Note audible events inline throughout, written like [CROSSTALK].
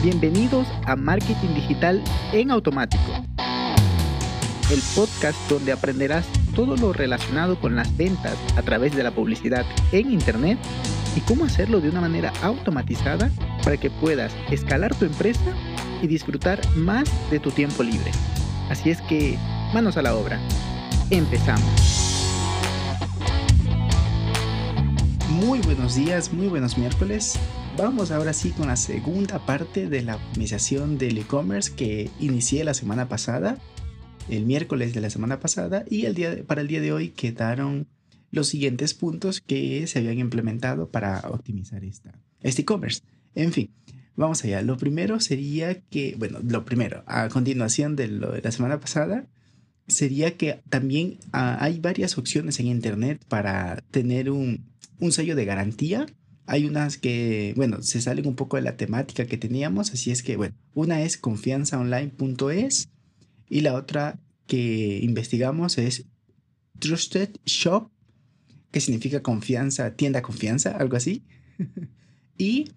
Bienvenidos a Marketing Digital en Automático, el podcast donde aprenderás todo lo relacionado con las ventas a través de la publicidad en Internet y cómo hacerlo de una manera automatizada para que puedas escalar tu empresa y disfrutar más de tu tiempo libre. Así es que, manos a la obra. Empezamos. Muy buenos días, muy buenos miércoles. Vamos ahora sí con la segunda parte de la optimización del e-commerce que inicié la semana pasada, el miércoles de la semana pasada, y el día para el día de hoy quedaron los siguientes puntos que se habían implementado para optimizar esta, este e-commerce. En fin, vamos allá. Lo primero sería que, bueno, lo primero, a continuación de lo de la semana pasada, sería que también ah, hay varias opciones en Internet para tener un, un sello de garantía hay unas que, bueno, se salen un poco de la temática que teníamos, así es que, bueno, una es confianzaonline.es y la otra que investigamos es Trusted Shop, que significa confianza, tienda confianza, algo así. [LAUGHS] y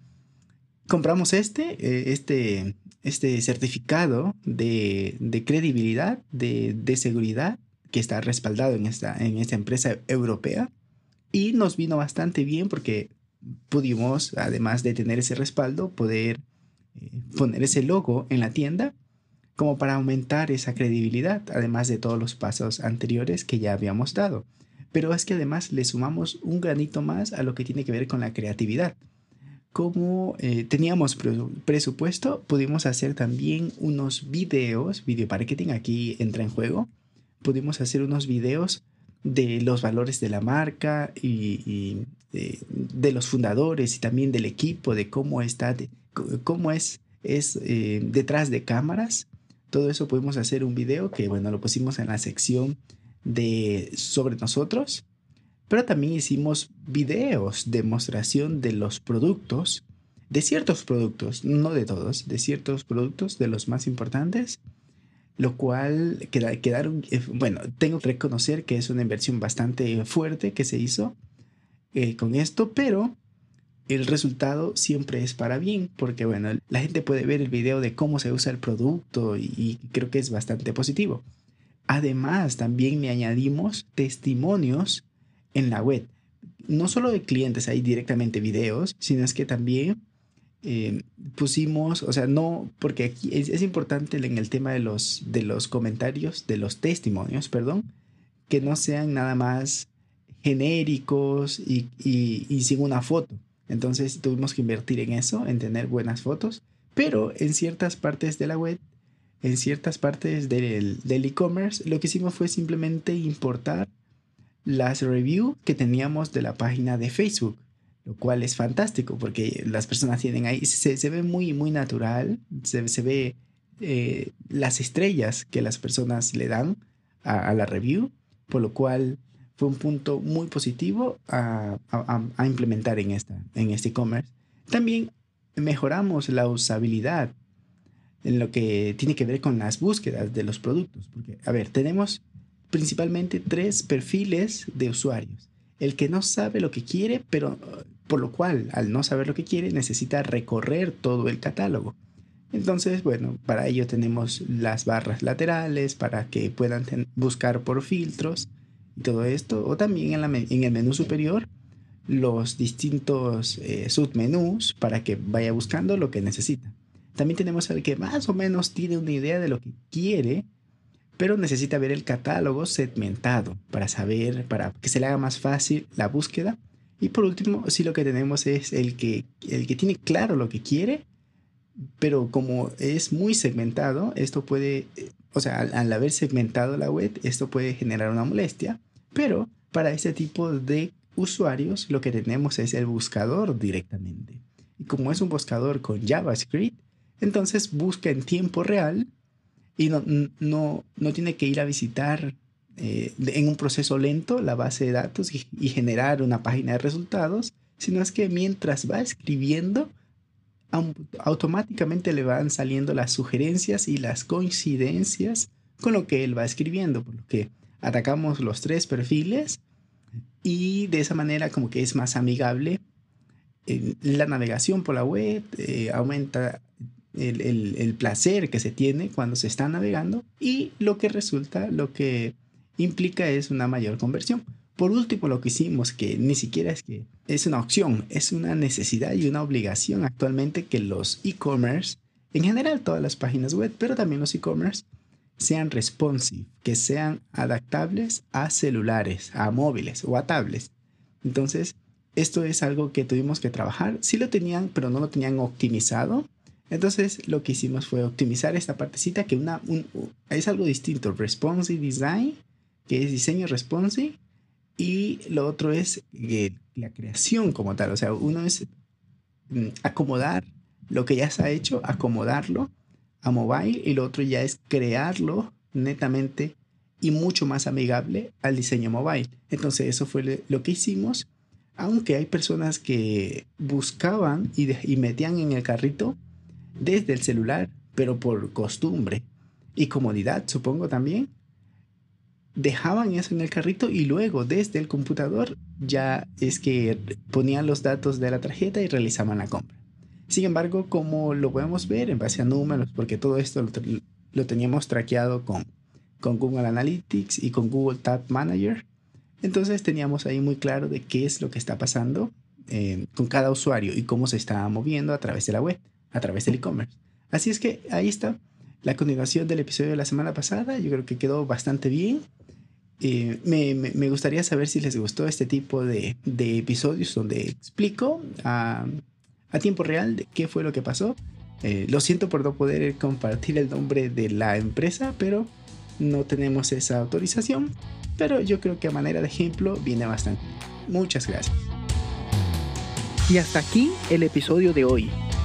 compramos este, eh, este, este certificado de, de credibilidad, de, de, seguridad, que está respaldado en esta, en esta empresa europea. Y nos vino bastante bien porque pudimos, además de tener ese respaldo, poder eh, poner ese logo en la tienda como para aumentar esa credibilidad, además de todos los pasos anteriores que ya habíamos dado. Pero es que además le sumamos un granito más a lo que tiene que ver con la creatividad. Como eh, teníamos presupuesto, pudimos hacer también unos videos, video marketing aquí entra en juego. Pudimos hacer unos videos de los valores de la marca y, de, los fundadores y también del equipo, de cómo está, cómo es, es eh, detrás de cámaras. Todo eso pudimos hacer un video que, bueno, lo pusimos en la sección de sobre nosotros, pero también hicimos videos, demostración de los productos, de ciertos productos, no de todos, de ciertos productos, de los más importantes lo cual quedaron, eh, bueno, tengo que reconocer que es una inversión bastante fuerte que se hizo eh, con esto, pero el resultado siempre es para bien, porque bueno, la gente puede ver el video de cómo se usa el producto y, creo que es bastante positivo. Además, también le añadimos testimonios en la web. No solo de clientes hay directamente videos, sino es que también eh, pusimos, o sea, no, porque aquí es, importante en el tema de los, de los comentarios, de los testimonios, perdón, que no sean nada más genéricos y, sin una foto. Entonces tuvimos que invertir en eso, en tener buenas fotos, pero en ciertas partes de la web, en ciertas partes del e-commerce, lo que hicimos fue simplemente importar las reviews que teníamos de la página de Facebook lo cual es fantástico porque las personas tienen ahí, se, se ve muy, muy natural, se, se ve eh, las estrellas que las personas le dan a, la review, por lo cual fue un punto muy positivo a, a, a implementar en, esta, en este e-commerce. También mejoramos la usabilidad en lo que tiene que ver con las búsquedas de los productos, porque, a ver, tenemos principalmente tres perfiles de usuarios el que no sabe lo que quiere, pero por lo cual al no saber lo que quiere necesita recorrer todo el catálogo. Entonces, bueno, para ello tenemos las barras laterales para que puedan buscar por filtros y todo esto, o también en, el menú superior los distintos eh, submenús para que vaya buscando lo que necesita. También tenemos el que más o menos tiene una idea de lo que quiere, pero necesita ver el catálogo segmentado para saber, para que se le haga más fácil la búsqueda. Y por último, si lo que tenemos es el que, el que tiene claro lo que quiere, pero como es muy segmentado, esto puede, o sea, al, haber segmentado la web, esto puede generar una molestia, pero para este tipo de usuarios lo que tenemos es el buscador directamente. Y como es un buscador con JavaScript, entonces busca en tiempo real y no, no, no tiene que ir a visitar eh, en un proceso lento la base de datos y, generar una página de resultados, sino es que mientras va escribiendo, automáticamente le van saliendo las sugerencias y las coincidencias con lo que él va escribiendo, por lo que atacamos los tres perfiles y de esa manera como que es más amigable la navegación por la web, eh, aumenta el, placer que se tiene cuando se está navegando y lo que resulta, lo que implica es una mayor conversión. Por último, lo que hicimos, que ni siquiera es que es una opción, es una necesidad y una obligación actualmente que los e-commerce, en general todas las páginas web, pero también los e-commerce, sean responsive, que sean adaptables a celulares, a móviles o a tablets. Entonces, esto es algo que tuvimos que trabajar. Sí lo tenían, pero no lo tenían optimizado. Entonces, lo que hicimos fue optimizar esta partecita que es algo distinto. Responsive Design, que es diseño responsive. Y lo otro es eh, la creación como tal. O sea, uno es mm, acomodar lo que ya se ha hecho, acomodarlo a mobile. Y lo otro ya es crearlo netamente y mucho más amigable al diseño mobile. Entonces, eso fue lo que hicimos aunque hay personas que buscaban y, metían en el carrito desde el celular, pero por costumbre y comodidad, supongo también, dejaban eso en el carrito y luego desde el computador ya es que ponían los datos de la tarjeta y realizaban la compra. Sin embargo, como lo podemos ver en base a números, porque todo esto lo, teníamos traqueado con, con Google Analytics y con Google Tag Manager, entonces teníamos ahí muy claro de qué es lo que está pasando eh, con cada usuario y cómo se está moviendo a través de la web, a través del e-commerce. Así es que ahí está la continuación del episodio de la semana pasada. Yo creo que quedó bastante bien. Eh, me, gustaría saber si les gustó este tipo de, episodios donde explico a, tiempo real de qué fue lo que pasó. Eh, lo siento por no poder compartir el nombre de la empresa, pero no tenemos esa autorización pero yo creo que a manera de ejemplo viene bastante. Muchas gracias. Y hasta aquí el episodio de hoy.